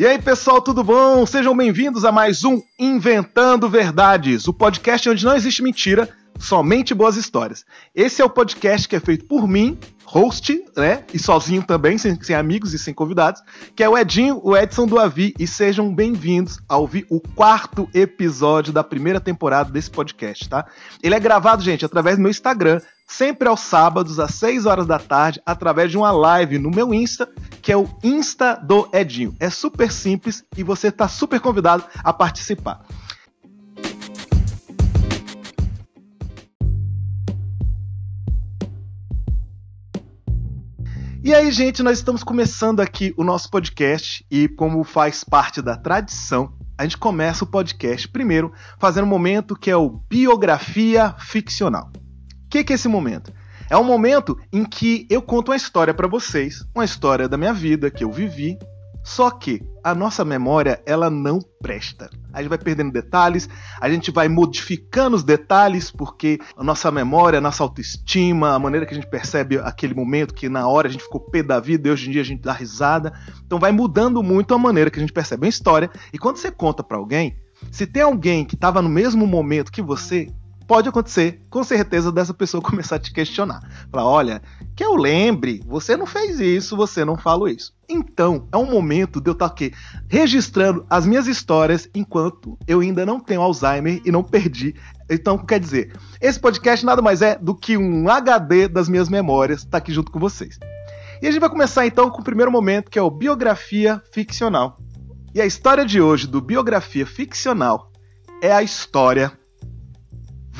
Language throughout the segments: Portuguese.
E aí, pessoal, tudo bom? Sejam bem-vindos a mais um Inventando Verdades, o podcast onde não existe mentira, somente boas histórias. Esse é o podcast que é feito por mim, host, né? E sozinho também, sem, sem, amigos e sem convidados, que é o Edinho, o Edson do Avi, e sejam bem-vindos a ouvir o quarto episódio da primeira temporada desse podcast, tá? Ele é gravado, gente, através do meu Instagram, sempre aos sábados, às 6 horas da tarde, através de uma live no meu Insta, que é o Insta do Edinho. É super simples e você está super convidado a participar. E aí, gente, nós estamos começando aqui o nosso podcast e, como faz parte da tradição, a gente começa o podcast primeiro fazendo um momento que é o Biografia Ficcional. Que, que é esse momento? É um momento em que eu conto uma história para vocês, uma história da minha vida que eu vivi só que a nossa memória, ela não presta. A gente vai perdendo detalhes, a gente vai modificando os detalhes, porque a nossa memória, a nossa autoestima, a maneira que a gente percebe aquele momento, que na hora a gente ficou pé da vida e hoje em dia a gente dá risada. Então vai mudando muito a maneira que a gente percebe uma história. E quando você conta para alguém, se tem alguém que estava no mesmo momento que você, pode acontecer, com certeza, dessa pessoa começar a te questionar. Falar, olha, que eu lembre, você não fez isso, você não falou isso. Então, é um momento de eu estar aqui registrando as minhas histórias enquanto eu ainda não tenho Alzheimer e não perdi. Então, quer dizer, esse podcast nada mais é do que um HD das minhas memórias, tá aqui junto com vocês. E a gente vai começar então com o primeiro momento, que é o biografia ficcional. E a história de hoje do biografia ficcional é a história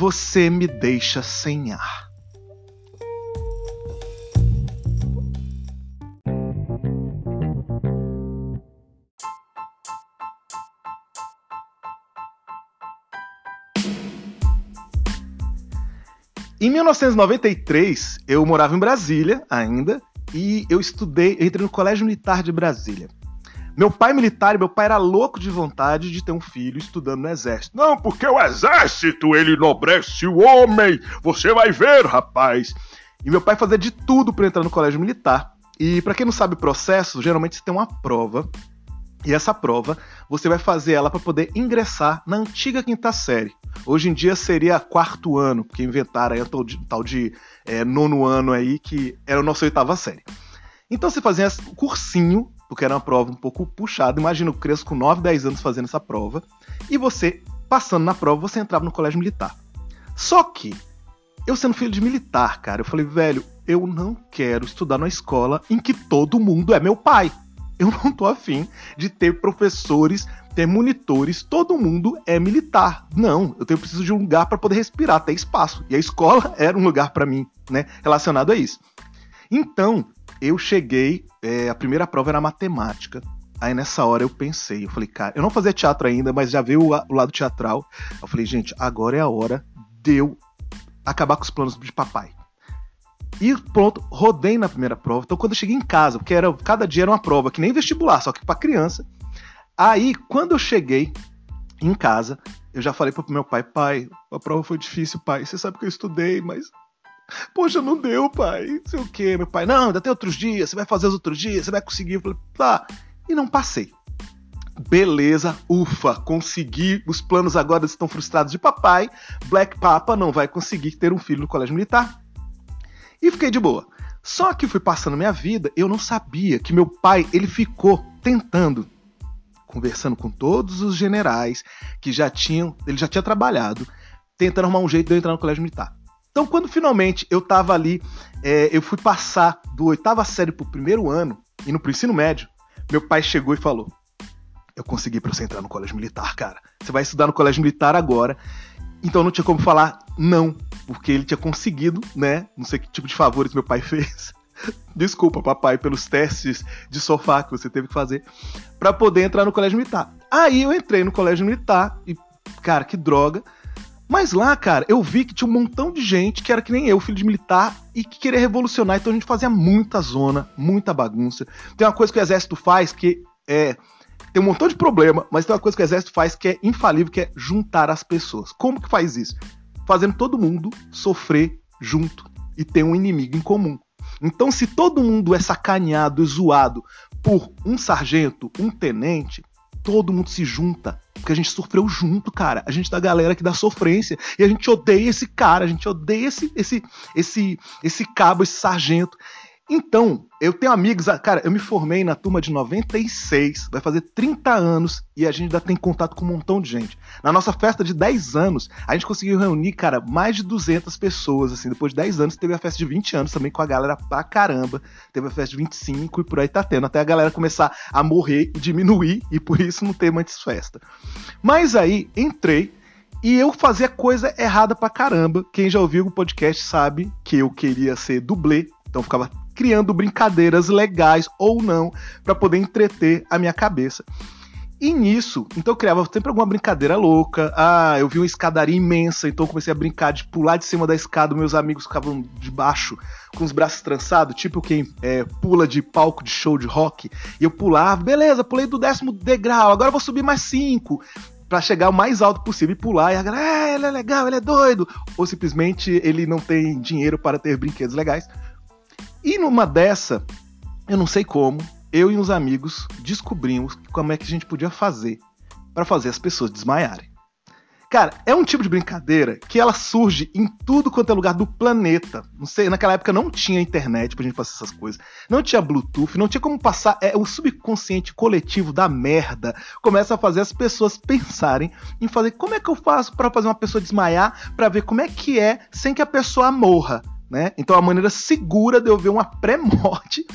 você me deixa sem ar. Em 1993, eu morava em Brasília ainda e eu estudei, eu entrei no Colégio Militar de Brasília. Meu pai militar, meu pai era louco de vontade de ter um filho estudando no exército. Não, porque o exército, ele enobrece o homem. Você vai ver, rapaz. E meu pai fazia de tudo para entrar no colégio militar. E para quem não sabe o processo, geralmente você tem uma prova. E essa prova, você vai fazer ela para poder ingressar na antiga quinta série. Hoje em dia seria quarto ano, porque inventaram aí o tal de, é, nono ano aí, que era a nossa oitava série. Então você fazia o cursinho porque era uma prova um pouco puxada. Imagina, eu cresço com 9, 10 anos fazendo essa prova. E você, passando na prova, você entrava no colégio militar. Só que, eu sendo filho de militar, cara, eu falei, velho, eu não quero estudar numa escola em que todo mundo é meu pai. Eu não tô afim de ter professores, ter monitores, todo mundo é militar. Não, eu tenho preciso de um lugar para poder respirar, ter espaço. E a escola era um lugar para mim, né, relacionado a isso. Então, eu cheguei, é, a primeira prova era matemática. Aí nessa hora eu pensei, eu falei, cara, eu não fazia teatro ainda, mas já veio o, o lado teatral. Eu falei, gente, agora é a hora de eu acabar com os planos de papai. E pronto, rodei na primeira prova. Então quando eu cheguei em casa, porque era cada dia era uma prova, que nem vestibular, só que para criança. Aí quando eu cheguei em casa, eu já falei pro meu pai, pai, a prova foi difícil, pai. Você sabe que eu estudei, mas Poxa, não deu, pai. Não sei o quê. Meu pai, não, ainda tem outros dias, você vai fazer os outros dias, você vai conseguir. Eu falei, tá. E não passei. Beleza, ufa, consegui. Os planos agora estão frustrados de papai. Black Papa não vai conseguir ter um filho no colégio militar. E fiquei de boa. Só que fui passando minha vida, eu não sabia que meu pai, ele ficou tentando conversando com todos os generais que já tinham, ele já tinha trabalhado, tentando arrumar um jeito de eu entrar no colégio militar. Então, quando finalmente eu tava ali, é, eu fui passar do oitava série pro primeiro ano, indo pro ensino médio, meu pai chegou e falou: Eu consegui pra você entrar no colégio militar, cara. Você vai estudar no colégio militar agora. Então não tinha como falar não, porque ele tinha conseguido, né? Não sei que tipo de favores meu pai fez. Desculpa, papai, pelos testes de sofá que você teve que fazer para poder entrar no colégio militar. Aí eu entrei no colégio militar e, cara, que droga. Mas lá, cara, eu vi que tinha um montão de gente que era que nem eu, filho de militar, e que queria revolucionar. Então a gente fazia muita zona, muita bagunça. Tem uma coisa que o exército faz que é. Tem um montão de problema, mas tem uma coisa que o exército faz que é infalível, que é juntar as pessoas. Como que faz isso? Fazendo todo mundo sofrer junto e ter um inimigo em comum. Então, se todo mundo é sacaneado, zoado por um sargento, um tenente, todo mundo se junta. Porque a gente sofreu junto, cara. A gente da galera que dá sofrência. E a gente odeia esse cara, a gente odeia esse, esse, esse, esse cabo, esse sargento. Então, eu tenho amigos, ah, cara, eu me formei na turma de 96, vai fazer 30 anos e a gente ainda tem contato com um montão de gente. Na nossa festa de 10 anos, a gente conseguiu reunir, cara, mais de 200 pessoas, assim, depois de 10 anos teve a festa de 20 anos também com a galera pra caramba, teve a festa de 25 e por aí tá tendo, até a galera começar a morrer e diminuir e por isso não ter mais festa. Mas aí, entrei, e eu fazia coisa errada pra caramba. Quem já ouviu o podcast sabe que eu queria ser dublê, então ficava criando brincadeiras legais ou não para poder entreter a minha cabeça. E nisso, então eu criava sempre alguma brincadeira louca. Ah, eu vi uma escadaria imensa, então eu comecei a brincar de pular de cima da escada. Meus amigos ficavam de baixo com os braços trançados, tipo quem é, pula de palco de show de rock. E eu pulava, beleza, pulei do décimo degrau, agora eu vou subir mais cinco para chegar o mais alto possível e pular. E a galera, é, ele é legal, ele é doido. Ou simplesmente ele não tem dinheiro para ter brinquedos legais. E numa dessa, eu não sei como, eu e uns amigos descobrimos como é que a gente podia fazer para fazer as pessoas desmaiarem. Cara, é um tipo de brincadeira que ela surge em tudo quanto é lugar do planeta. Não sei, naquela época não tinha internet pra gente fazer essas coisas. Não tinha Bluetooth, não tinha como passar. É o subconsciente coletivo da merda começa a fazer as pessoas pensarem em fazer como é que eu faço para fazer uma pessoa desmaiar, para ver como é que é sem que a pessoa morra. Né? Então a maneira segura de eu ver uma pré-morte.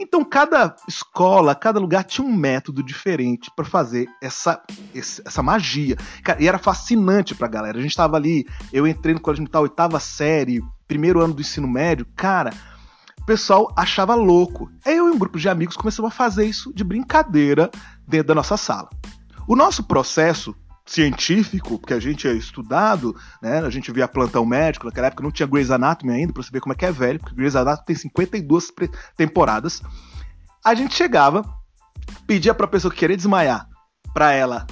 Então cada escola, cada lugar tinha um método diferente para fazer essa, essa magia. E era fascinante pra galera. A gente tava ali, eu entrei no colégio militar, oitava série, primeiro ano do ensino médio, cara. O pessoal achava louco. Aí eu e um grupo de amigos começamos a fazer isso de brincadeira dentro da nossa sala. O nosso processo científico, porque a gente é estudado, né? A gente via plantão médico, naquela época não tinha Grey's Anatomy ainda, pra você ver como é que é velho, porque Grey's Anatomy tem 52 temporadas. A gente chegava, pedia pra pessoa que queria desmaiar, pra ela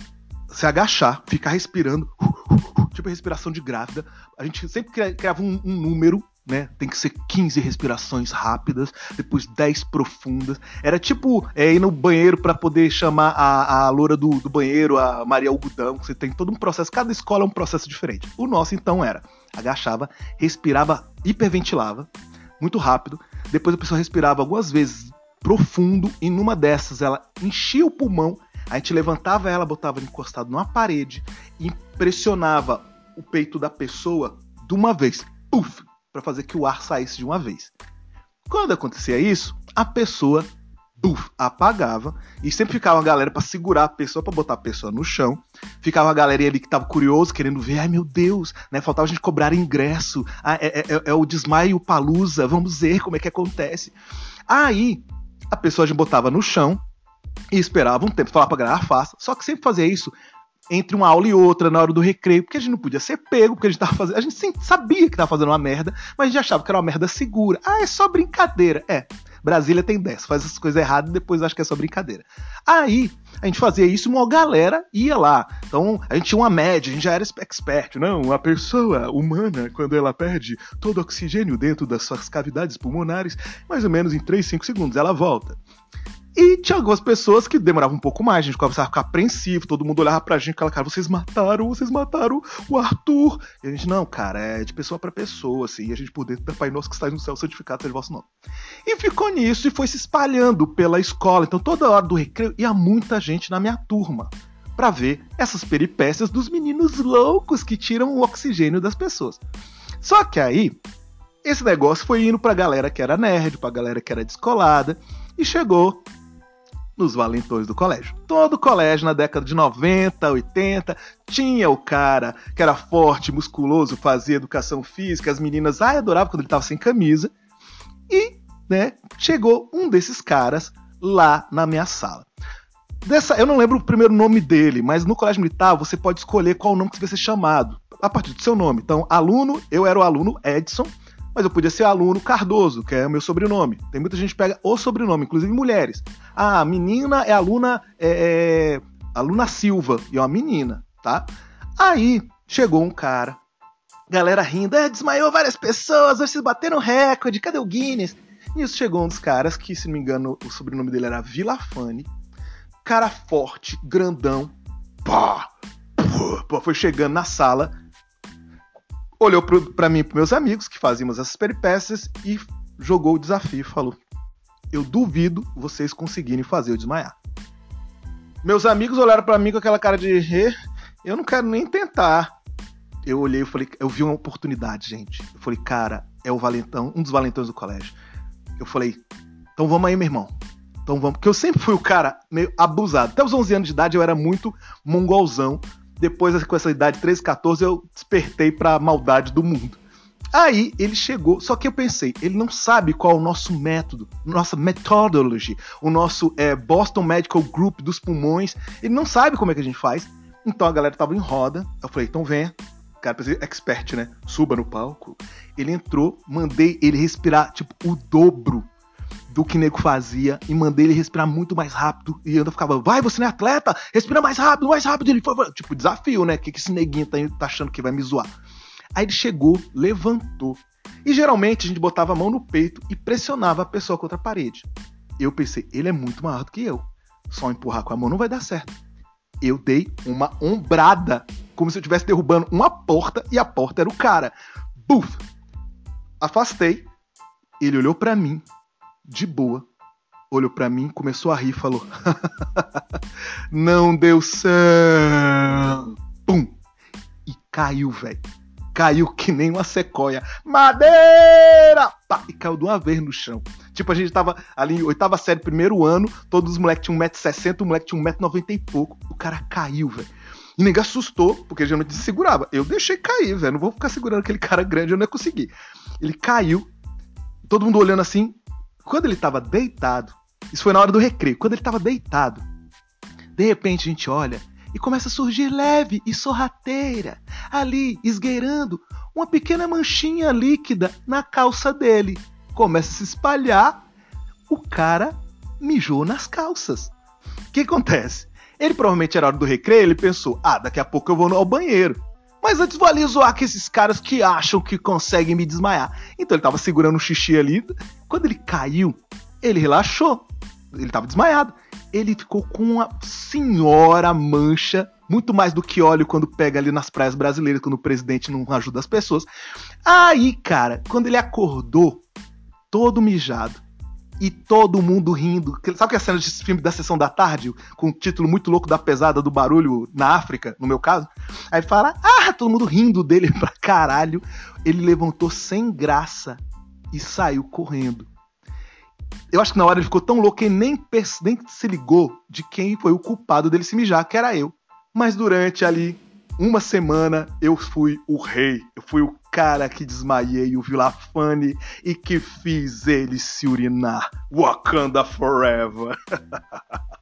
se agachar, ficar respirando, tipo respiração de grávida. A gente sempre criava um, um número né? Tem que ser 15 respirações rápidas, depois 10 profundas. Era tipo é, ir no banheiro para poder chamar a, a loura do, do banheiro, a Maria Algodão. Você tem todo um processo, cada escola é um processo diferente. O nosso então era: agachava, respirava, hiperventilava, muito rápido. Depois a pessoa respirava algumas vezes profundo, e numa dessas ela enchia o pulmão. A gente levantava ela, botava encostado numa parede e pressionava o peito da pessoa de uma vez. Puf! Para fazer que o ar saísse de uma vez. Quando acontecia isso, a pessoa buf, apagava e sempre ficava uma galera para segurar a pessoa, para botar a pessoa no chão. Ficava a galera ali que tava curioso, querendo ver, ai meu Deus, né? Faltava a gente cobrar ingresso. Ah, é, é, é, o desmaio palusa, vamos ver como é que acontece. Aí a pessoa a gente botava no chão e esperava um tempo, falava pra galera, faça. Só que sempre fazia isso entre uma aula e outra, na hora do recreio, porque a gente não podia ser pego, porque a gente tava fazendo. A gente sabia que tava fazendo uma merda, mas a gente achava que era uma merda segura. Ah, é só brincadeira. É. Brasília tem 10, faz essas coisas erradas e depois acha que é só brincadeira. Aí, a gente fazia isso uma galera ia lá. Então, a gente tinha uma média, a gente já era expert, não? A pessoa humana, quando ela perde todo o oxigênio dentro das suas cavidades pulmonares, mais ou menos em 3, 5 segundos, ela volta. E tinha algumas pessoas que demoravam um pouco mais, a gente começava a ficar apreensivo, todo mundo olhava pra gente e falava, cara, vocês mataram, vocês mataram o Arthur. E a gente, não, cara, é de pessoa para pessoa, assim, e a gente por dentro Pai Nosso que está no céu, santificado seja o vosso nome. E ficou nisso e foi se espalhando pela escola. Então toda hora do recreio ia muita gente na minha turma para ver essas peripécias dos meninos loucos que tiram o oxigênio das pessoas. Só que aí, esse negócio foi indo pra galera que era nerd, pra galera que era descolada, e chegou nos valentões do colégio. Todo colégio na década de 90, 80 tinha o cara que era forte, musculoso, fazia educação física, as meninas ai, adoravam quando ele estava sem camisa. E, né, chegou um desses caras lá na minha sala. Dessa, eu não lembro o primeiro nome dele, mas no colégio militar você pode escolher qual nome que você vai ser chamado a partir do seu nome. Então, aluno, eu era o aluno Edson, mas eu podia ser aluno Cardoso, que é o meu sobrenome. Tem muita gente que pega o sobrenome, inclusive mulheres. Ah, menina é aluna é, é, aluna Silva, e é uma menina, tá? Aí chegou um cara, galera rindo, é, desmaiou várias pessoas, vocês bateram recorde, cadê o Guinness? Nisso chegou um dos caras que, se não me engano, o sobrenome dele era Vilafane. Cara forte, grandão. Pá, pá, foi chegando na sala. Olhou pro, pra mim e pros meus amigos que fazíamos essas peripécias e jogou o desafio e falou: Eu duvido vocês conseguirem fazer eu desmaiar. Meus amigos olharam para mim com aquela cara de eu não quero nem tentar. Eu olhei e falei, eu vi uma oportunidade, gente. Eu falei, cara, é o valentão, um dos valentões do colégio. Eu falei, então vamos aí, meu irmão. Então vamos, porque eu sempre fui o cara meio abusado. Até os 11 anos de idade eu era muito mongolzão. Depois, com essa idade 13, 14, eu despertei pra maldade do mundo. Aí ele chegou, só que eu pensei, ele não sabe qual é o nosso método, nossa methodology, o nosso é, Boston Medical Group dos pulmões. Ele não sabe como é que a gente faz. Então a galera tava em roda. Eu falei, então venha. Cara, precisa expert, né? Suba no palco. Ele entrou, mandei ele respirar, tipo, o dobro do que o nego fazia e mandei ele respirar muito mais rápido. E eu ficava, vai, você não é atleta? Respira mais rápido, mais rápido. Ele foi, tipo, desafio, né? O que, que esse neguinho tá, tá achando que vai me zoar? Aí ele chegou, levantou. E geralmente a gente botava a mão no peito e pressionava a pessoa contra a parede. Eu pensei, ele é muito maior do que eu. Só empurrar com a mão não vai dar certo. Eu dei uma ombrada, como se eu estivesse derrubando uma porta e a porta era o cara. Buf! Afastei. Ele olhou para mim, de boa. Olhou para mim, começou a rir e falou: Não deu certo. Pum! E caiu, velho caiu que nem uma sequoia. Madeira! Pá, e caiu de uma vez no chão. Tipo, a gente tava ali, oitava série, primeiro ano, todos os moleques tinham 1,60m, o moleque tinha 1,90m e pouco. O cara caiu, velho. E ninguém assustou, porque geralmente se segurava. Eu deixei cair, velho. Não vou ficar segurando aquele cara grande, eu não ia conseguir. Ele caiu, todo mundo olhando assim. Quando ele tava deitado, isso foi na hora do recreio, quando ele tava deitado, de repente a gente olha e começa a surgir leve e sorrateira, ali esgueirando uma pequena manchinha líquida na calça dele. Começa a se espalhar, o cara mijou nas calças. O que acontece? Ele provavelmente era hora do recreio, ele pensou: ah, daqui a pouco eu vou ao banheiro. Mas antes vou ali zoar com esses caras que acham que conseguem me desmaiar. Então ele tava segurando o xixi ali. Quando ele caiu, ele relaxou. Ele tava desmaiado ele ficou com uma senhora mancha, muito mais do que óleo quando pega ali nas praias brasileiras, quando o presidente não ajuda as pessoas. Aí, cara, quando ele acordou, todo mijado, e todo mundo rindo. Sabe que a cena de filme da sessão da tarde, com o título muito louco da pesada do barulho na África, no meu caso? Aí fala, ah, todo mundo rindo dele pra caralho. Ele levantou sem graça e saiu correndo eu acho que na hora ele ficou tão louco que nem, nem se ligou de quem foi o culpado dele se mijar, que era eu. Mas durante ali uma semana eu fui o rei. Eu fui o cara que desmaiei o Vilafane e que fiz ele se urinar. Wakanda Forever.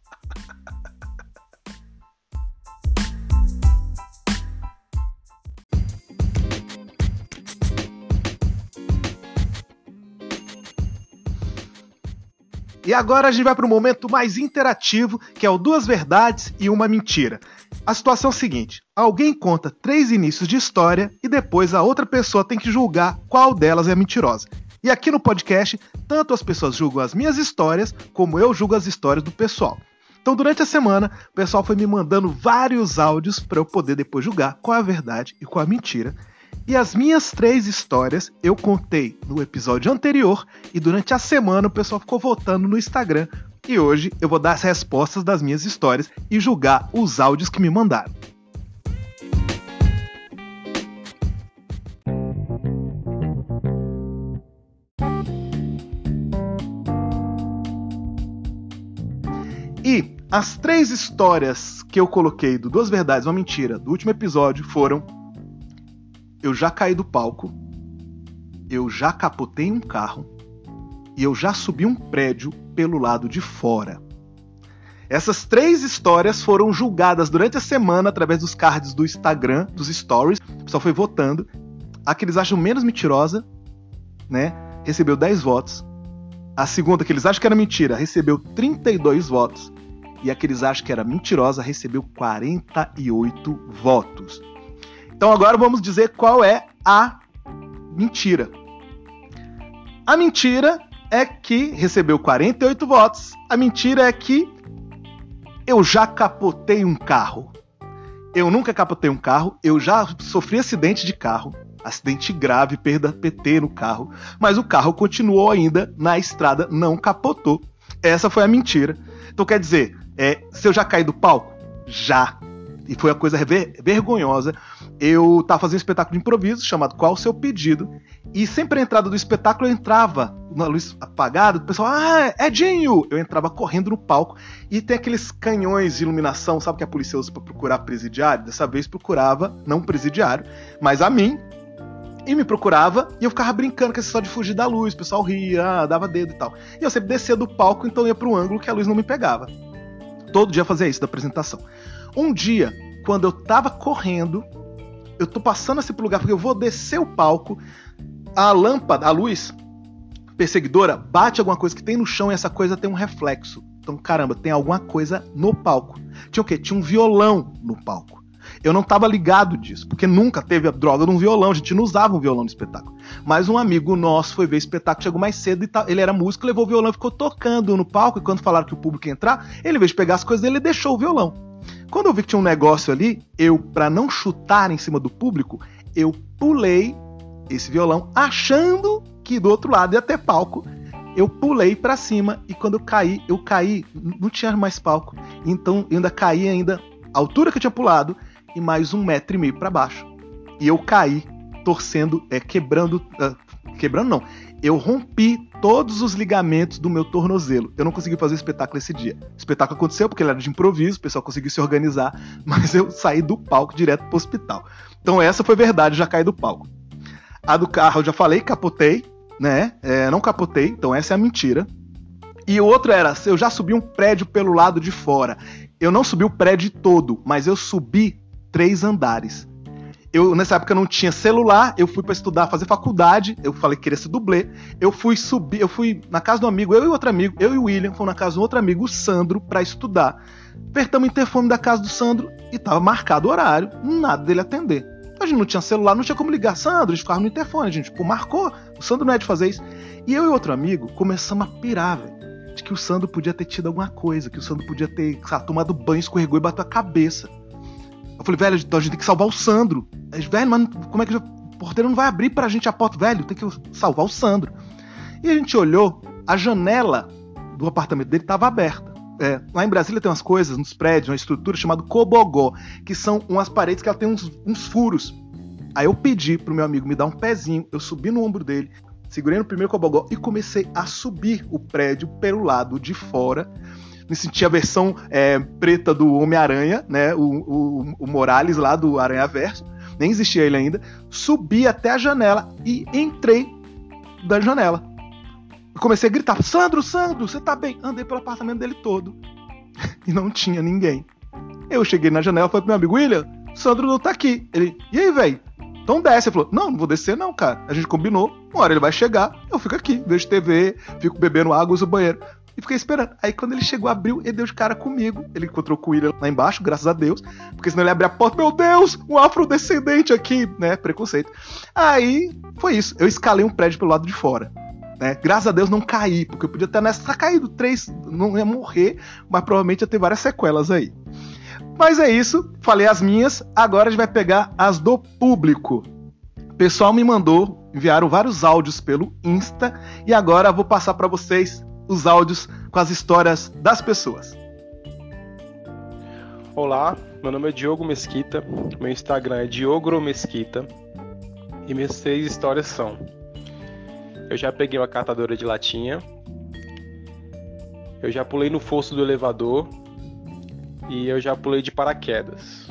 E agora a gente vai para o momento mais interativo, que é o duas verdades e uma mentira. A situação é a seguinte: alguém conta três inícios de história e depois a outra pessoa tem que julgar qual delas é mentirosa. E aqui no podcast, tanto as pessoas julgam as minhas histórias, como eu julgo as histórias do pessoal. Então, durante a semana, o pessoal foi me mandando vários áudios para eu poder depois julgar qual é a verdade e qual é a mentira. E as minhas três histórias eu contei no episódio anterior e durante a semana o pessoal ficou votando no Instagram. E hoje eu vou dar as respostas das minhas histórias e julgar os áudios que me mandaram. E as três histórias que eu coloquei do Duas Verdades, uma Mentira do último episódio foram eu já caí do palco, eu já capotei um carro e eu já subi um prédio pelo lado de fora. Essas três histórias foram julgadas durante a semana através dos cards do Instagram, dos stories. O pessoal foi votando. A que eles acham menos mentirosa, né, recebeu 10 votos. A segunda, que eles acham que era mentira, recebeu 32 votos. E a que eles acham que era mentirosa recebeu 48 votos. Então agora vamos dizer qual é a mentira. A mentira é que recebeu 48 votos. A mentira é que eu já capotei um carro. Eu nunca capotei um carro, eu já sofri acidente de carro, acidente grave, perda PT no carro, mas o carro continuou ainda na estrada, não capotou. Essa foi a mentira. Então quer dizer, é, se eu já caí do palco? Já. E foi a coisa ver vergonhosa. Eu tava fazendo um espetáculo de improviso chamado Qual o Seu Pedido? E sempre a entrada do espetáculo eu entrava na luz apagada, o pessoal, ah, é Dinho! Eu entrava correndo no palco e tem aqueles canhões de iluminação, sabe que a polícia usa pra procurar presidiário? Dessa vez procurava, não presidiário, mas a mim, e me procurava e eu ficava brincando com essa história de fugir da luz. O pessoal ria, ah, dava dedo e tal. E eu sempre descia do palco, então ia pro ângulo que a luz não me pegava. Todo dia fazia isso da apresentação. Um dia, quando eu tava correndo, eu tô passando pro lugar porque eu vou descer o palco, a lâmpada, a luz perseguidora bate alguma coisa que tem no chão e essa coisa tem um reflexo. Então, caramba, tem alguma coisa no palco. Tinha o quê? Tinha um violão no palco. Eu não estava ligado disso, porque nunca teve a droga de um violão, a gente não usava um violão no espetáculo. Mas um amigo nosso foi ver o espetáculo, chegou mais cedo e ele era músico, levou o violão e ficou tocando no palco. E quando falaram que o público ia entrar, ele, veio pegar as coisas dele, ele deixou o violão. Quando eu vi que tinha um negócio ali, eu, para não chutar em cima do público, eu pulei esse violão, achando que do outro lado ia ter palco. Eu pulei para cima e quando eu caí, eu caí, não tinha mais palco. Então eu ainda caí ainda a altura que eu tinha pulado e mais um metro e meio para baixo. E eu caí, torcendo, é, quebrando. Uh, quebrando não. Eu rompi todos os ligamentos do meu tornozelo. Eu não consegui fazer espetáculo esse dia. O espetáculo aconteceu porque ele era de improviso, o pessoal conseguiu se organizar, mas eu saí do palco direto pro hospital. Então essa foi verdade, já caí do palco. A do carro eu já falei, capotei, né? É, não capotei, então essa é a mentira. E o outro era, eu já subi um prédio pelo lado de fora. Eu não subi o prédio todo, mas eu subi três andares. Eu, nessa época, não tinha celular, eu fui para estudar, fazer faculdade, eu falei que queria ser dublê. Eu fui subir, eu fui na casa do amigo, eu e outro amigo, eu e o William, fomos na casa do outro amigo, o Sandro, para estudar. Apertamos o interfone da casa do Sandro e tava marcado o horário, nada dele atender. A gente não tinha celular, não tinha como ligar. Sandro, a gente ficava no interfone, a gente tipo, marcou. O Sandro não é de fazer isso. E eu e outro amigo começamos a pirar, velho. De que o Sandro podia ter tido alguma coisa, que o Sandro podia ter sabe, tomado banho, escorregou e bateu a cabeça. Eu falei, velho, a gente tem que salvar o Sandro. Aí, velho, mas como é que o porteiro não vai abrir pra gente a porta? Velho, tem que salvar o Sandro. E a gente olhou, a janela do apartamento dele estava aberta. É, lá em Brasília tem umas coisas nos prédios, uma estrutura chamada cobogó, que são umas paredes que ela tem uns, uns furos. Aí eu pedi pro meu amigo me dar um pezinho, eu subi no ombro dele, segurei no primeiro cobogó e comecei a subir o prédio pelo lado de fora me senti a versão é, preta do Homem-Aranha, né? O, o, o, Morales lá do Aranha Verso. Nem existia ele ainda. Subi até a janela e entrei da janela. Comecei a gritar: Sandro, Sandro, você tá bem? Andei pelo apartamento dele todo. e não tinha ninguém. Eu cheguei na janela e falei pro meu amigo: William, Sandro não tá aqui. Ele, e aí, velho? Então desce. Ele falou: Não, não vou descer, não, cara. A gente combinou. Uma hora ele vai chegar, eu fico aqui, vejo TV, fico bebendo água, uso banheiro e fiquei esperando. Aí quando ele chegou, abriu, ele deu de cara comigo. Ele encontrou com o William lá embaixo, graças a Deus. Porque senão ele abria a porta, meu Deus, um afrodescendente aqui, né? Preconceito. Aí foi isso. Eu escalei um prédio pelo lado de fora. Né? Graças a Deus não caí, porque eu podia ter nessa tá caído três, não ia morrer, mas provavelmente ia ter várias sequelas aí. Mas é isso, falei as minhas, agora a gente vai pegar as do público. O pessoal me mandou, enviaram vários áudios pelo Insta e agora vou passar para vocês os áudios com as histórias das pessoas. Olá, meu nome é Diogo Mesquita, meu Instagram é Diogro Mesquita e minhas três histórias são: eu já peguei uma catadora de latinha, eu já pulei no fosso do elevador e eu já pulei de paraquedas.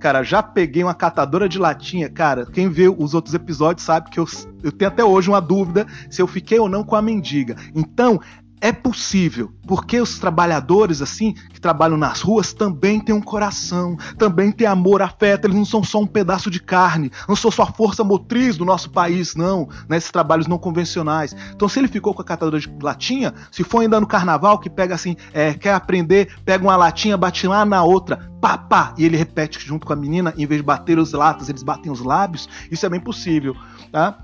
Cara, já peguei uma catadora de latinha. Cara, quem vê os outros episódios sabe que eu, eu tenho até hoje uma dúvida se eu fiquei ou não com a mendiga. Então, é possível, porque os trabalhadores assim que trabalham nas ruas também têm um coração, também têm amor, afeto, eles não são só um pedaço de carne, não são só a força motriz do nosso país, não, nesses trabalhos não convencionais. Então, se ele ficou com a catadora de latinha, se for ainda no carnaval que pega assim, é, quer aprender, pega uma latinha, bate lá na outra, pá, pá, e ele repete junto com a menina, em vez de bater os latas, eles batem os lábios, isso é bem possível, tá?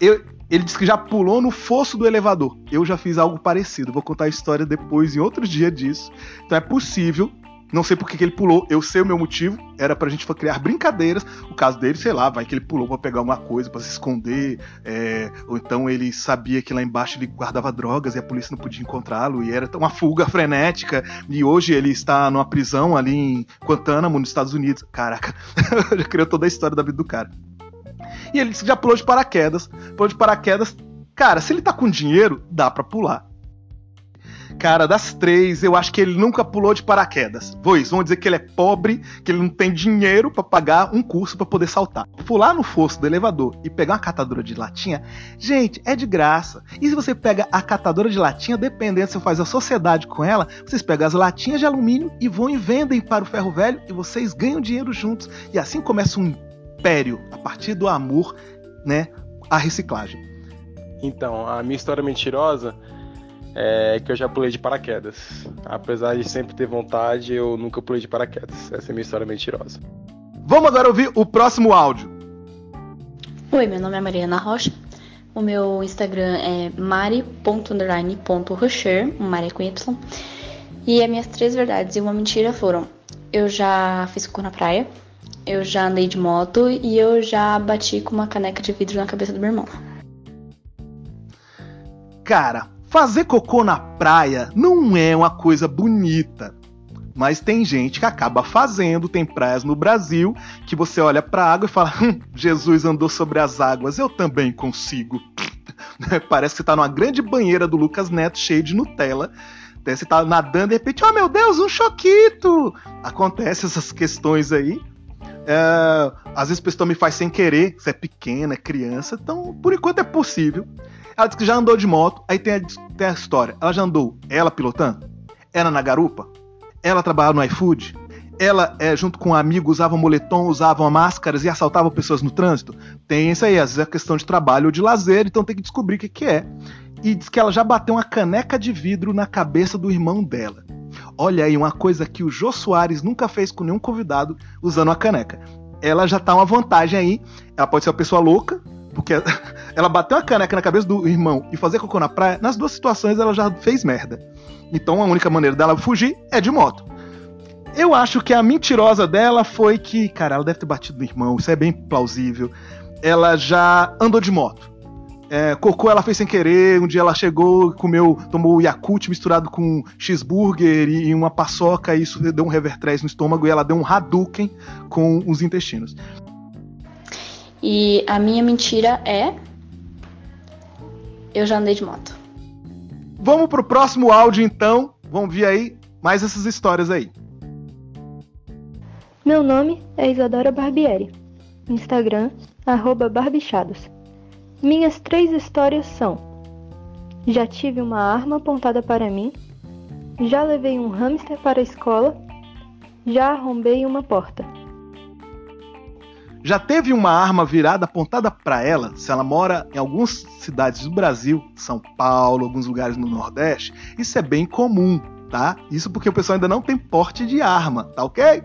Eu, Ele disse que já pulou no fosso do elevador. Eu já fiz algo parecido. Vou contar a história depois, em outro dia disso. Então é possível não sei por que, ele pulou, eu sei o meu motivo. Era pra gente criar brincadeiras. O caso dele, sei lá, vai que ele pulou pra pegar uma coisa, para se esconder. É, ou então ele sabia que lá embaixo ele guardava drogas e a polícia não podia encontrá-lo. E era uma fuga frenética. E hoje ele está numa prisão ali em Guantánamo, nos Estados Unidos. Caraca, já criou toda a história da vida do cara. E ele já pulou de paraquedas. Pulou de paraquedas. Cara, se ele tá com dinheiro, dá para pular. Cara, das três, eu acho que ele nunca pulou de paraquedas. Pois, vamos dizer que ele é pobre, que ele não tem dinheiro para pagar um curso para poder saltar. Pular no fosso do elevador e pegar uma catadora de latinha, gente, é de graça. E se você pega a catadora de latinha, dependendo se você faz a sociedade com ela, vocês pegam as latinhas de alumínio e vão e vendem para o ferro velho e vocês ganham dinheiro juntos. E assim começa um império a partir do amor, né, a reciclagem. Então, a minha história mentirosa é que eu já pulei de paraquedas. Apesar de sempre ter vontade, eu nunca pulei de paraquedas. Essa é a minha história mentirosa. Vamos agora ouvir o próximo áudio. Oi, meu nome é Mariana Rocha. O meu Instagram é mari.underline.rocher, Mari com Y. E as minhas três verdades e uma mentira foram: eu já fiz cocô na praia, eu já andei de moto e eu já bati com uma caneca de vidro na cabeça do meu irmão. Cara, Fazer cocô na praia não é uma coisa bonita. Mas tem gente que acaba fazendo, tem praias no Brasil que você olha para a água e fala: hum, Jesus andou sobre as águas, eu também consigo. Parece que você tá numa grande banheira do Lucas Neto cheio de Nutella. Você tá nadando e de repente, oh meu Deus, um choquito! Acontece essas questões aí. É, às vezes a pessoa me faz sem querer, você é pequena, é criança, então por enquanto é possível. Ela disse que já andou de moto, aí tem a, tem a história. Ela já andou, ela pilotando? Ela na garupa? Ela trabalhava no iFood? Ela, é, junto com um amigo, usava moletom, usava máscaras e assaltava pessoas no trânsito? Tem isso aí, às vezes é questão de trabalho ou de lazer, então tem que descobrir o que, que é. E diz que ela já bateu uma caneca de vidro na cabeça do irmão dela. Olha aí, uma coisa que o Jô Soares nunca fez com nenhum convidado usando uma caneca. Ela já tá uma vantagem aí. Ela pode ser uma pessoa louca, porque ela bateu a caneca na cabeça do irmão e fazer cocô na praia, nas duas situações ela já fez merda. Então a única maneira dela fugir é de moto. Eu acho que a mentirosa dela foi que, cara, ela deve ter batido no irmão, isso é bem plausível. Ela já andou de moto. É, cocô ela fez sem querer, um dia ela chegou, comeu, tomou Yakult misturado com cheeseburger e uma paçoca, e isso deu um revertrés no estômago e ela deu um Hadouken com os intestinos. E a minha mentira é. Eu já andei de moto. Vamos pro próximo áudio então. Vamos ver aí mais essas histórias aí. Meu nome é Isadora Barbieri. Instagram, arroba barbichados. Minhas três histórias são: já tive uma arma apontada para mim, já levei um hamster para a escola, já arrombei uma porta já teve uma arma virada apontada para ela, se ela mora em algumas cidades do Brasil, São Paulo, alguns lugares no Nordeste, isso é bem comum, tá? Isso porque o pessoal ainda não tem porte de arma, tá ok?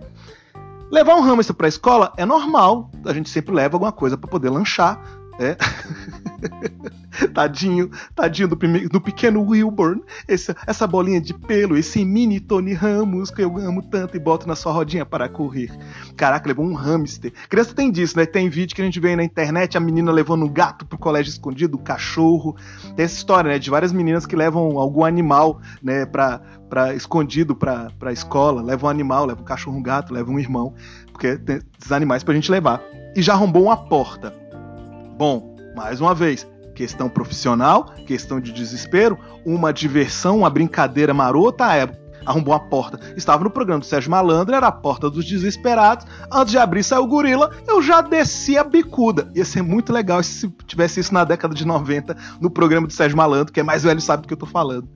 Levar um hamster para a escola é normal, a gente sempre leva alguma coisa para poder lanchar, é. tadinho, tadinho do, do pequeno Wilburn. Esse, essa bolinha de pelo, esse mini Tony Ramos que eu amo tanto e boto na sua rodinha para correr. Caraca, levou um hamster. Criança tem disso, né? Tem vídeo que a gente vê aí na internet, a menina levando um gato pro colégio escondido, um cachorro. Tem essa história, né? De várias meninas que levam algum animal, né? Pra, pra, escondido pra, pra escola. Levam um animal, levam um cachorro, um gato, levam um irmão. Porque tem esses animais pra gente levar. E já arrombou uma porta Bom, mais uma vez, questão profissional, questão de desespero, uma diversão, uma brincadeira marota, é, arrombou a porta. Estava no programa do Sérgio Malandro, era a porta dos desesperados. Antes de abrir, saiu o gorila, eu já desci a bicuda. Ia ser muito legal se tivesse isso na década de 90, no programa do Sérgio Malandro, que é mais velho sabe do que eu tô falando.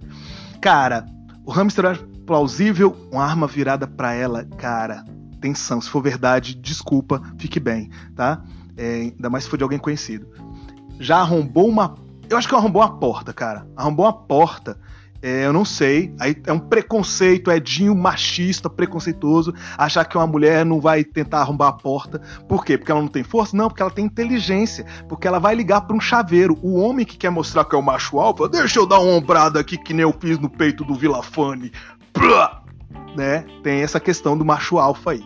Cara, o hamster é plausível, uma arma virada para ela, cara. Atenção, se for verdade, desculpa, fique bem, tá? É, ainda mais se for de alguém conhecido. Já arrombou uma. Eu acho que arrombou uma porta, cara. Arrombou uma porta. É, eu não sei. Aí é um preconceito, Edinho machista, preconceituoso, achar que uma mulher não vai tentar arrombar a porta. Por quê? Porque ela não tem força? Não, porque ela tem inteligência. Porque ela vai ligar para um chaveiro. O homem que quer mostrar que é o macho alfa, deixa eu dar uma ombrada aqui que nem eu fiz no peito do Vilafane. Né? Tem essa questão do macho alfa aí.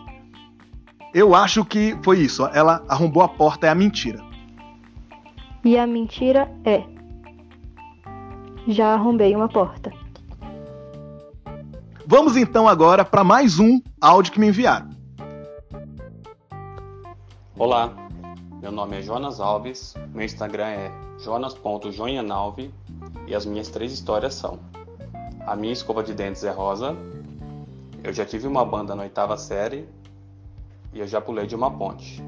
Eu acho que foi isso. Ela arrombou a porta, é a mentira. E a mentira é já arrombei uma porta. Vamos então agora para mais um áudio que me enviaram. Olá, meu nome é Jonas Alves, meu Instagram é jonas.jonhanalve e as minhas três histórias são: A minha escova de dentes é rosa, eu já tive uma banda na oitava série e eu já pulei de uma ponte.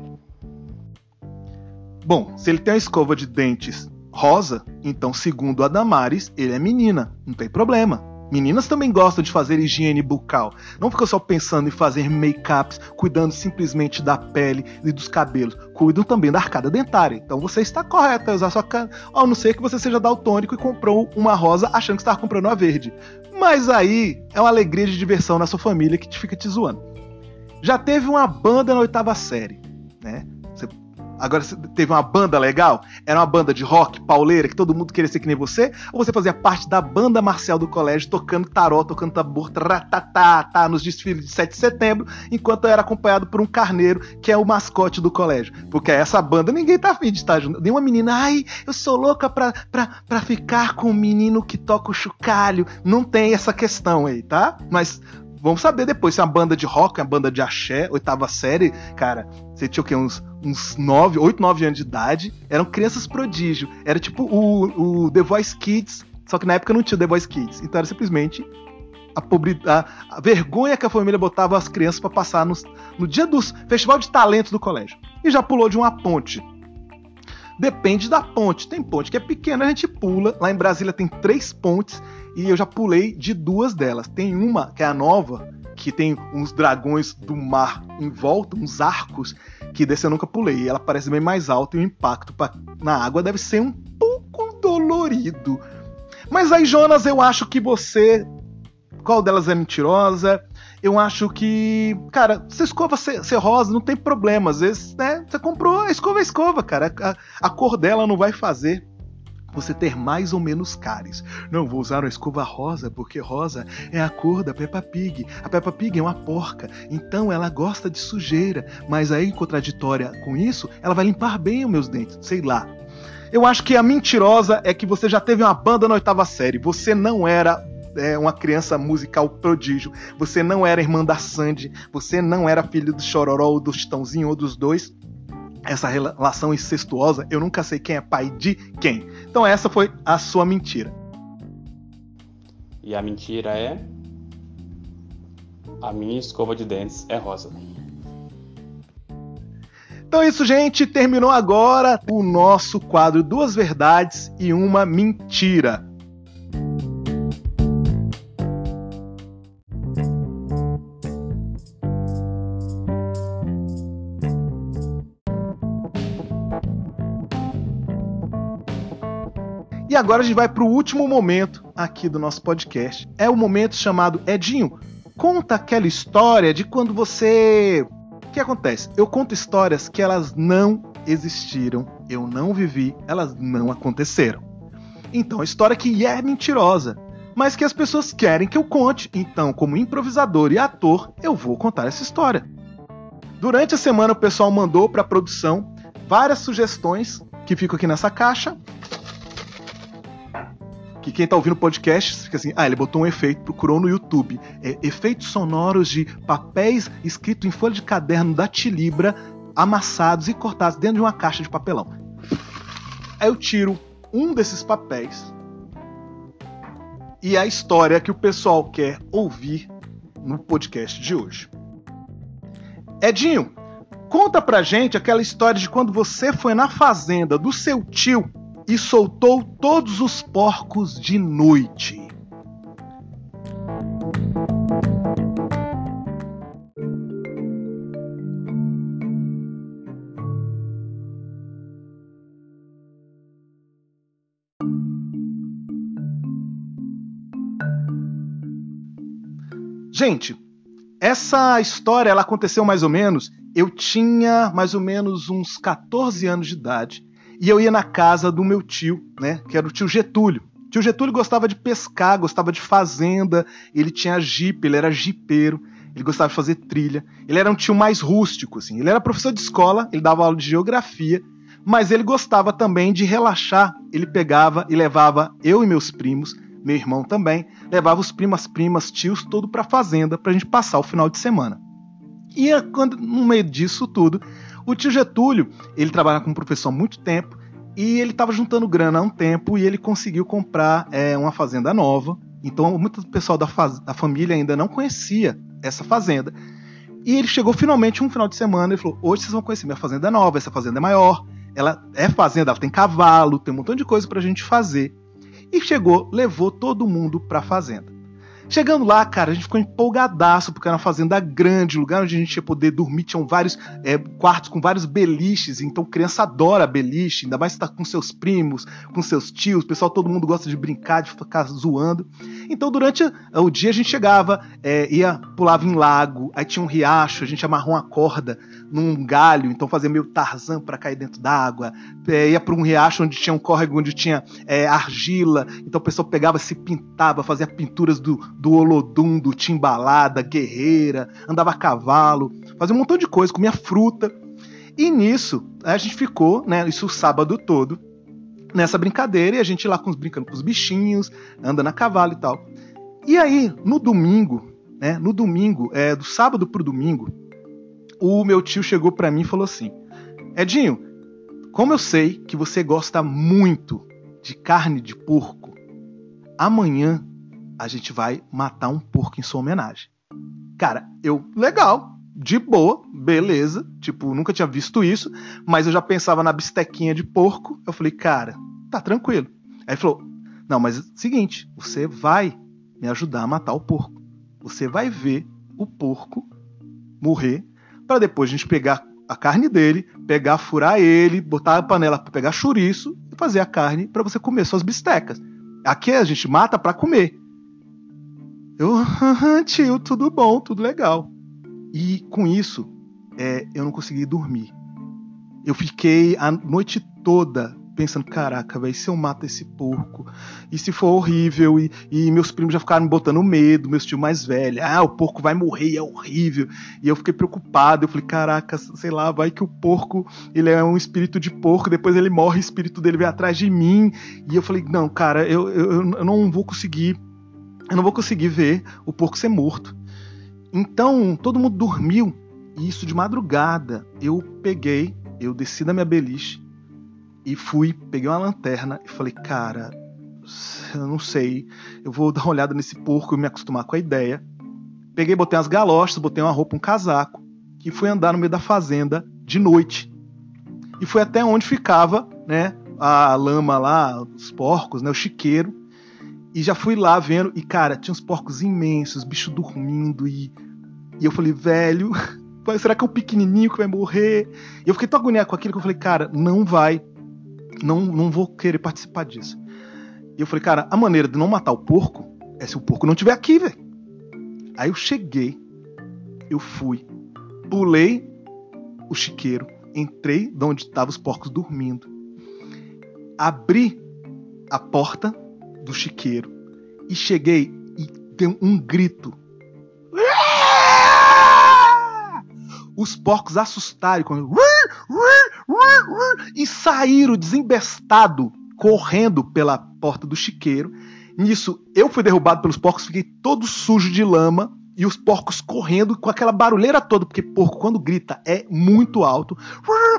Bom, se ele tem uma escova de dentes rosa, então, segundo a Damares, ele é menina. Não tem problema. Meninas também gostam de fazer higiene bucal. Não ficam só pensando em fazer make-ups, cuidando simplesmente da pele e dos cabelos. Cuidam também da arcada dentária. Então você está correto a usar sua cara. A não ser que você seja daltônico e comprou uma rosa achando que estava comprando uma verde. Mas aí é uma alegria de diversão na sua família que te fica te zoando. Já teve uma banda na oitava série, né? Agora teve uma banda legal? Era uma banda de rock, pauleira, que todo mundo queria ser que nem você? Ou você fazia parte da banda marcial do colégio, tocando taró, tocando tambor, tá nos desfiles de 7 de setembro, enquanto era acompanhado por um carneiro, que é o mascote do colégio? Porque essa banda ninguém tá afim de estar junto. Nenhuma menina, ai, eu sou louca pra, pra, pra ficar com o um menino que toca o chocalho. Não tem essa questão aí, tá? Mas Vamos saber depois se é uma banda de rock, uma banda de axé, oitava série, cara, você tinha o quê? Uns, uns 9, 8, 9 anos de idade, eram crianças prodígio. Era tipo o, o The Voice Kids, só que na época não tinha The Voice Kids. Então era simplesmente a, pobre, a, a vergonha que a família botava as crianças para passar nos, no dia do Festival de Talentos do colégio. E já pulou de uma ponte. Depende da ponte. Tem ponte que é pequena, a gente pula. Lá em Brasília tem três pontes e eu já pulei de duas delas. Tem uma, que é a nova, que tem uns dragões do mar em volta, uns arcos, que desse eu nunca pulei. Ela parece bem mais alta e o impacto pra, na água deve ser um pouco dolorido. Mas aí, Jonas, eu acho que você. Qual delas é mentirosa? Eu acho que, cara, se a escova ser, ser, rosa, não tem problema. Às vezes, né? Você comprou a escova é escova, cara. A, a cor dela não vai fazer você ter mais ou menos cáries. Não vou usar uma escova rosa porque rosa é a cor da Peppa Pig. A Peppa Pig é uma porca, então ela gosta de sujeira, mas aí, contraditória com isso, ela vai limpar bem os meus dentes, sei lá. Eu acho que a mentirosa é que você já teve uma banda na oitava série. Você não era é, uma criança musical prodígio. Você não era irmã da Sandy. Você não era filho do Chororó ou do Chitãozinho ou dos dois essa relação incestuosa, eu nunca sei quem é pai de quem. Então essa foi a sua mentira. E a mentira é a minha escova de dentes é rosa. Então é isso, gente. Terminou agora o nosso quadro Duas Verdades e uma Mentira. Agora a gente vai para o último momento aqui do nosso podcast. É o momento chamado Edinho. Conta aquela história de quando você. O que acontece? Eu conto histórias que elas não existiram, eu não vivi, elas não aconteceram. Então, a história que é mentirosa, mas que as pessoas querem que eu conte. Então, como improvisador e ator, eu vou contar essa história. Durante a semana, o pessoal mandou para a produção várias sugestões que ficam aqui nessa caixa que quem tá ouvindo podcast fica assim, ah, ele botou um efeito, procurou no YouTube. É, efeitos sonoros de papéis escritos em folha de caderno da Tilibra, amassados e cortados dentro de uma caixa de papelão. Aí eu tiro um desses papéis e a história que o pessoal quer ouvir no podcast de hoje. Edinho, conta pra gente aquela história de quando você foi na fazenda do seu tio e soltou todos os porcos de noite. Gente, essa história ela aconteceu mais ou menos. Eu tinha mais ou menos uns 14 anos de idade e eu ia na casa do meu tio, né? Que era o tio Getúlio. Tio Getúlio gostava de pescar, gostava de fazenda, ele tinha jipe, ele era jipeiro, ele gostava de fazer trilha. Ele era um tio mais rústico, assim. Ele era professor de escola, ele dava aula de geografia, mas ele gostava também de relaxar. Ele pegava e levava eu e meus primos meu irmão também, levava os primas, primas, tios, todo para a fazenda para a gente passar o final de semana. E é quando, no meio disso tudo, o tio Getúlio, ele trabalha como professor há muito tempo e ele estava juntando grana há um tempo e ele conseguiu comprar é, uma fazenda nova. Então, muito pessoal da, da família ainda não conhecia essa fazenda. E ele chegou finalmente um final de semana e falou: Hoje vocês vão conhecer minha fazenda nova, essa fazenda é maior, ela é fazenda, ela tem cavalo, tem um montão de coisa para a gente fazer e chegou, levou todo mundo para a fazenda. Chegando lá, cara, a gente ficou empolgadaço, porque era uma fazenda grande, lugar onde a gente ia poder dormir. Tinham vários é, quartos com vários beliches, então criança adora beliche, ainda mais se tá com seus primos, com seus tios, pessoal, todo mundo gosta de brincar, de ficar zoando. Então, durante o dia, a gente chegava, é, ia, pulava em lago, aí tinha um riacho, a gente amarrou uma corda num galho, então fazia meio Tarzan para cair dentro d'água. É, ia para um riacho onde tinha um córrego onde tinha é, argila, então o pessoal pegava, se pintava, fazia pinturas do do Olodum, do Timbalada, Guerreira, andava a cavalo, fazia um montão de coisa, comia fruta. E nisso, a gente ficou, né, isso o sábado todo, nessa brincadeira, e a gente lá com os, brincando com os bichinhos, andando a cavalo e tal. E aí, no domingo, né, no domingo, é, do sábado pro domingo, o meu tio chegou para mim e falou assim: Edinho, como eu sei que você gosta muito de carne de porco, amanhã a gente vai matar um porco em sua homenagem. Cara, eu, legal, de boa, beleza. Tipo, nunca tinha visto isso, mas eu já pensava na bistequinha de porco. Eu falei, cara, tá tranquilo. Aí ele falou: Não, mas seguinte, você vai me ajudar a matar o porco. Você vai ver o porco morrer, para depois a gente pegar a carne dele, pegar, furar ele, botar a panela para pegar chouriço e fazer a carne para você comer suas bistecas. Aqui a gente mata para comer. Eu, tio, tudo bom, tudo legal. E com isso, é, eu não consegui dormir. Eu fiquei a noite toda pensando, caraca, velho, se eu mato esse porco, e se for horrível, e, e, meus primos já ficaram me botando medo, meus tios mais velhos, ah, o porco vai morrer, é horrível, e eu fiquei preocupado, eu falei, caraca, sei lá, vai que o porco, ele é um espírito de porco, depois ele morre, o espírito dele vem atrás de mim, e eu falei, não, cara, eu, eu, eu não vou conseguir eu não vou conseguir ver o porco ser morto. Então, todo mundo dormiu, e isso de madrugada. Eu peguei, eu desci da minha beliche e fui, peguei uma lanterna e falei, cara, eu não sei, eu vou dar uma olhada nesse porco e me acostumar com a ideia. Peguei, botei umas galochas, botei uma roupa, um casaco, e fui andar no meio da fazenda de noite. E foi até onde ficava, né, a lama lá, os porcos, né, o chiqueiro. E já fui lá vendo, e cara, tinha uns porcos imensos, bicho dormindo, e, e eu falei, velho, será que é o pequenininho que vai morrer? E eu fiquei tão agoniado com aquilo que eu falei, cara, não vai, não, não vou querer participar disso. E eu falei, cara, a maneira de não matar o porco é se o porco não estiver aqui, velho. Aí eu cheguei, eu fui, pulei o chiqueiro, entrei de onde estavam os porcos dormindo, abri a porta do chiqueiro e cheguei e dei um grito. Os porcos assustaram e saíram desembestado correndo pela porta do chiqueiro. Nisso, eu fui derrubado pelos porcos, fiquei todo sujo de lama e os porcos correndo com aquela barulheira toda, porque porco quando grita é muito alto.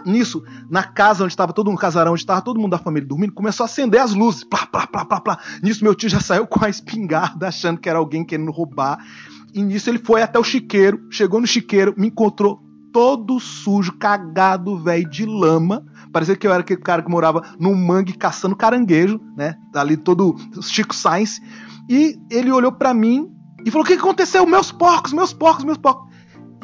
Nisso, na casa onde estava todo mundo, no casarão onde estava todo mundo da família dormindo, começou a acender as luzes. Plá, plá, plá, plá, plá. Nisso, meu tio já saiu com a espingarda, achando que era alguém querendo roubar. E nisso, ele foi até o chiqueiro, chegou no chiqueiro, me encontrou todo sujo, cagado, velho, de lama. Parecia que eu era aquele cara que morava num mangue caçando caranguejo, né? Ali todo Chico Sainz. E ele olhou para mim e falou: O que aconteceu? Meus porcos, meus porcos, meus porcos.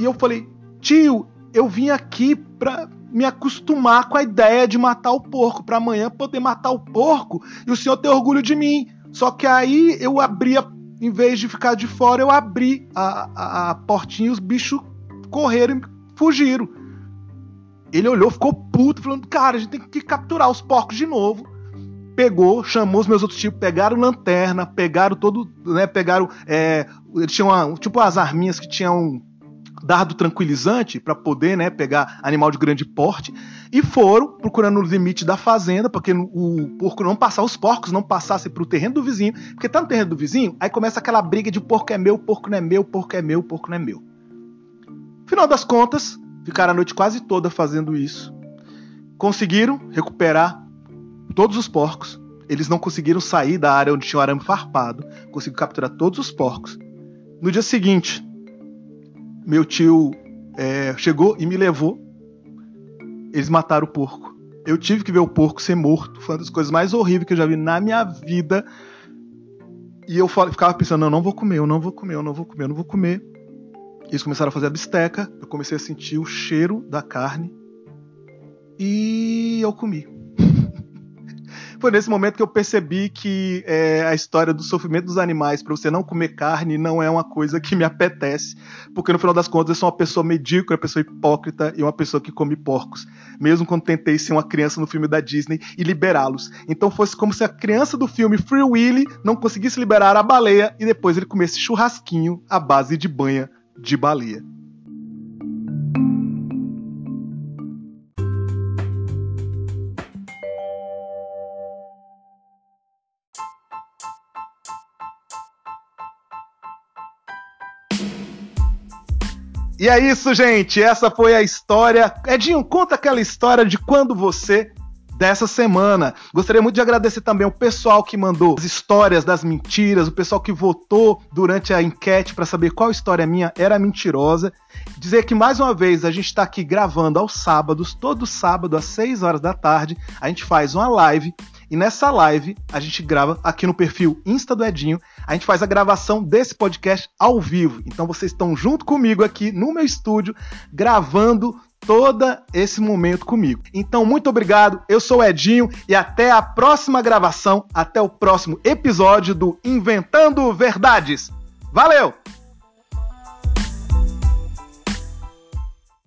E eu falei: Tio, eu vim aqui pra me acostumar com a ideia de matar o porco, para amanhã poder matar o porco e o senhor ter orgulho de mim. Só que aí eu abri a em vez de ficar de fora, eu abri a, a, a portinha e os bichos correram fugiram. Ele olhou, ficou puto, falando: Cara, a gente tem que capturar os porcos de novo. Pegou, chamou os meus outros tipos, pegaram lanterna, pegaram todo, né? Pegaram. É, eles tinham uma, tipo as arminhas que tinham um dardo tranquilizante para poder, né, pegar animal de grande porte e foram procurando o limite da fazenda para que o porco não passar, os porcos não passassem para o terreno do vizinho, porque tá no terreno do vizinho, aí começa aquela briga de porco é meu, porco não é meu, porco é meu, porco não é meu. Final das contas, ficaram a noite quase toda fazendo isso. Conseguiram recuperar todos os porcos. Eles não conseguiram sair da área onde tinha o arame farpado. Conseguiram capturar todos os porcos. No dia seguinte, meu tio é, chegou e me levou. Eles mataram o porco. Eu tive que ver o porco ser morto. Foi uma das coisas mais horríveis que eu já vi na minha vida. E eu ficava pensando, não, não vou comer, eu não vou comer, eu não vou comer, eu não vou comer. Eles começaram a fazer a bisteca, eu comecei a sentir o cheiro da carne e eu comi. Foi nesse momento que eu percebi que é, a história do sofrimento dos animais para você não comer carne não é uma coisa que me apetece, porque no final das contas eu sou uma pessoa medíocre, uma pessoa hipócrita e uma pessoa que come porcos, mesmo quando tentei ser uma criança no filme da Disney e liberá-los. Então fosse como se a criança do filme Free Willy não conseguisse liberar a baleia e depois ele comesse churrasquinho à base de banha de baleia. E é isso, gente. Essa foi a história. Edinho, conta aquela história de quando você dessa semana. Gostaria muito de agradecer também o pessoal que mandou as histórias das mentiras, o pessoal que votou durante a enquete para saber qual história minha era mentirosa. Dizer que mais uma vez a gente está aqui gravando aos sábados, todo sábado às 6 horas da tarde, a gente faz uma live e nessa live a gente grava aqui no perfil Insta do Edinho, a gente faz a gravação desse podcast ao vivo. Então vocês estão junto comigo aqui no meu estúdio gravando todo esse momento comigo. Então, muito obrigado. Eu sou o Edinho e até a próxima gravação, até o próximo episódio do Inventando Verdades. Valeu!